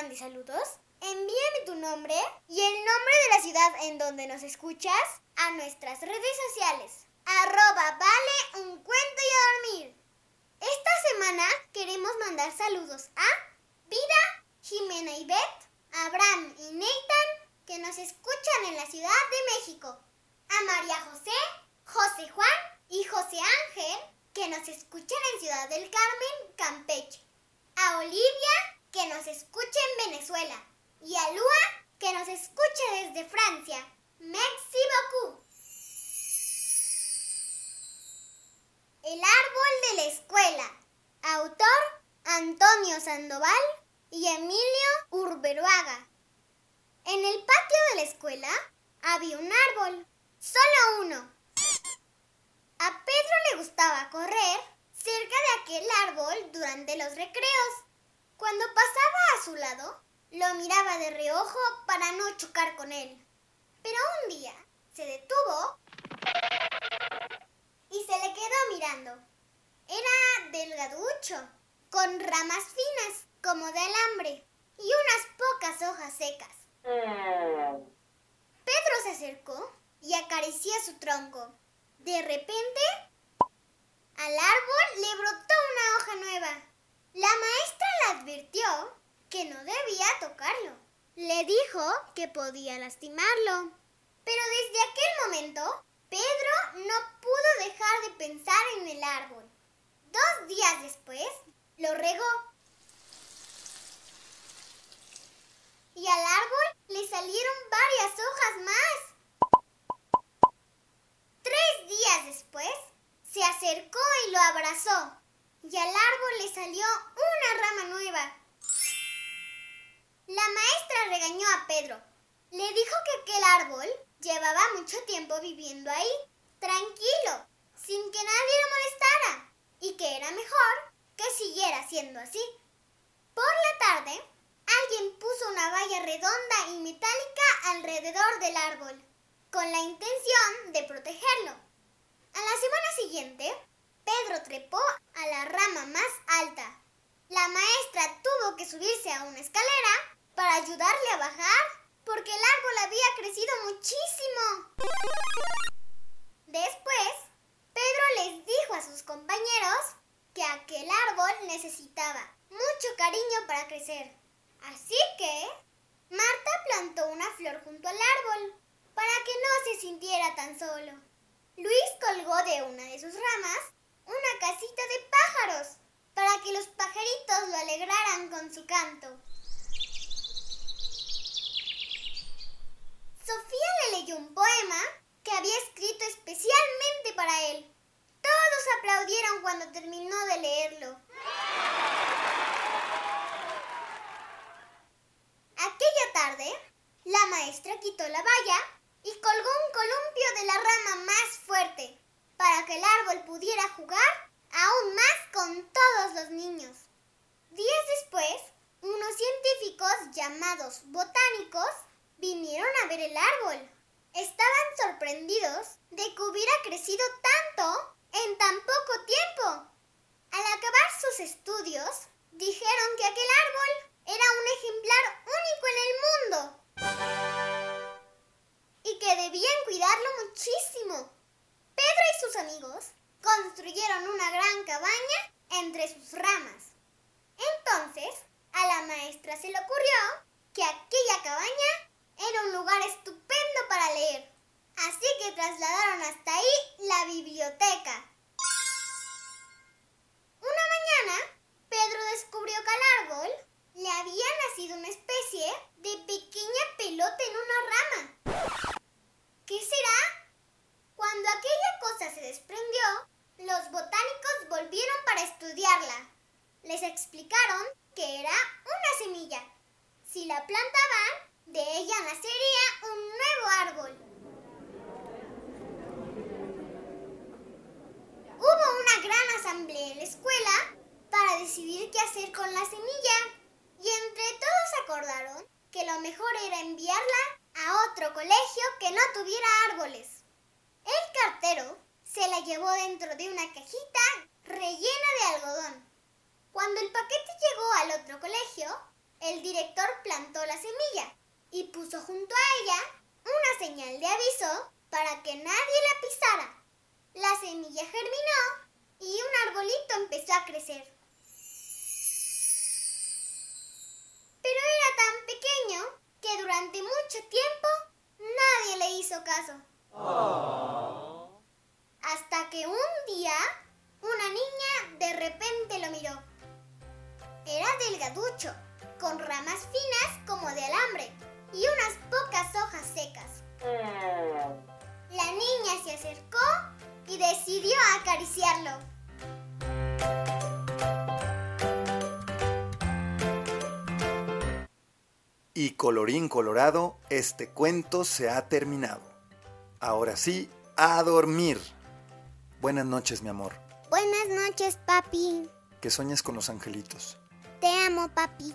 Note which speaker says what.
Speaker 1: Mande saludos, envíame tu nombre y el nombre de la ciudad en donde nos escuchas a nuestras redes sociales. Arroba vale un cuento y a dormir. Esta semana queremos mandar saludos a Vida, Jimena y Beth, Abraham y Nathan, que nos escuchan en la Ciudad de México. A María José, José Juan y José Ángel, que nos escuchan en Ciudad del Carmen, Campeche. A Olivia, que nos escucha en Venezuela. Y a Lua, que nos escucha desde Francia. Merci beaucoup. El árbol de la escuela. Autor Antonio Sandoval y Emilio Urberuaga. En el patio de la escuela había un árbol, solo uno. A Pedro le gustaba correr cerca de aquel árbol durante los recreos. Cuando pasaba a su lado, lo miraba de reojo para no chocar con él. Pero un día se detuvo y se le quedó mirando. Era delgaducho, con ramas finas como de alambre y unas pocas hojas secas. Pedro se acercó y acarició su tronco. De repente, al árbol le brotó una hoja nueva. La maestra le advirtió que no debía tocarlo. Le dijo que podía lastimarlo. Pero desde aquel momento, Pedro no pudo dejar de pensar en el árbol. Dos días después, lo regó. Y al árbol le salieron varias hojas más. Tres días después, se acercó y lo abrazó. Y al árbol le salió La maestra regañó a Pedro. Le dijo que aquel árbol llevaba mucho tiempo viviendo ahí, tranquilo, sin que nadie lo molestara, y que era mejor que siguiera siendo así. Por la tarde, alguien puso una valla redonda y metálica alrededor del árbol, con la intención de protegerlo. A la semana siguiente, Pedro trepó a la rama más alta. La maestra tuvo que subirse a una escalera para ayudarle a bajar porque el árbol había crecido muchísimo. Después, Pedro les dijo a sus compañeros que aquel árbol necesitaba mucho cariño para crecer. Así que Marta plantó una flor junto al árbol para que no se sintiera tan solo. Luis colgó de una de sus ramas una casita de pájaros para que los pajaritos lo alegraran con su canto. Sofía le leyó un poema que había escrito especialmente para él. Todos aplaudieron cuando terminó de leerlo. Aquella tarde, la maestra quitó la valla y colgó un columpio de la rama más fuerte para que el árbol pudiera jugar aún más con todos los niños. Días después, unos científicos llamados botánicos vinieron a ver el árbol. Estaban sorprendidos de que hubiera crecido tanto en tan poco tiempo. Al acabar sus estudios, dijeron que aquel árbol era un ejemplar único en el mundo y que debían cuidarlo muchísimo. Pedro y sus amigos construyeron una gran cabaña entre sus ramas. Se le ocurrió que aquella cabaña era un lugar estupendo para leer. Así que trasladaron hasta ahí la biblioteca. Una mañana, Pedro descubrió que al árbol le había nacido una especie de pequeña pelota en una rama. ¿Qué será? Cuando aquella cosa se desprendió, los botánicos volvieron para estudiarla. Les explicaron que era una semilla. Si la plantaban, de ella nacería un nuevo árbol. Hubo una gran asamblea en la escuela para decidir qué hacer con la semilla y entre todos acordaron que lo mejor era enviarla a otro colegio que no tuviera árboles. El cartero se la llevó dentro de una cajita rellena de algodón. Cuando el paquete llegó al otro colegio, el director plantó la semilla y puso junto a ella una señal de aviso para que nadie la pisara. La semilla germinó y un arbolito empezó a crecer. Pero era tan pequeño que durante mucho tiempo nadie le hizo caso. Con ramas finas como de alambre y unas pocas hojas secas. La niña se acercó y decidió acariciarlo.
Speaker 2: Y colorín colorado, este cuento se ha terminado. Ahora sí, a dormir. Buenas noches, mi amor.
Speaker 1: Buenas noches, papi.
Speaker 2: Que sueñes con los angelitos.
Speaker 1: Te amo, papi.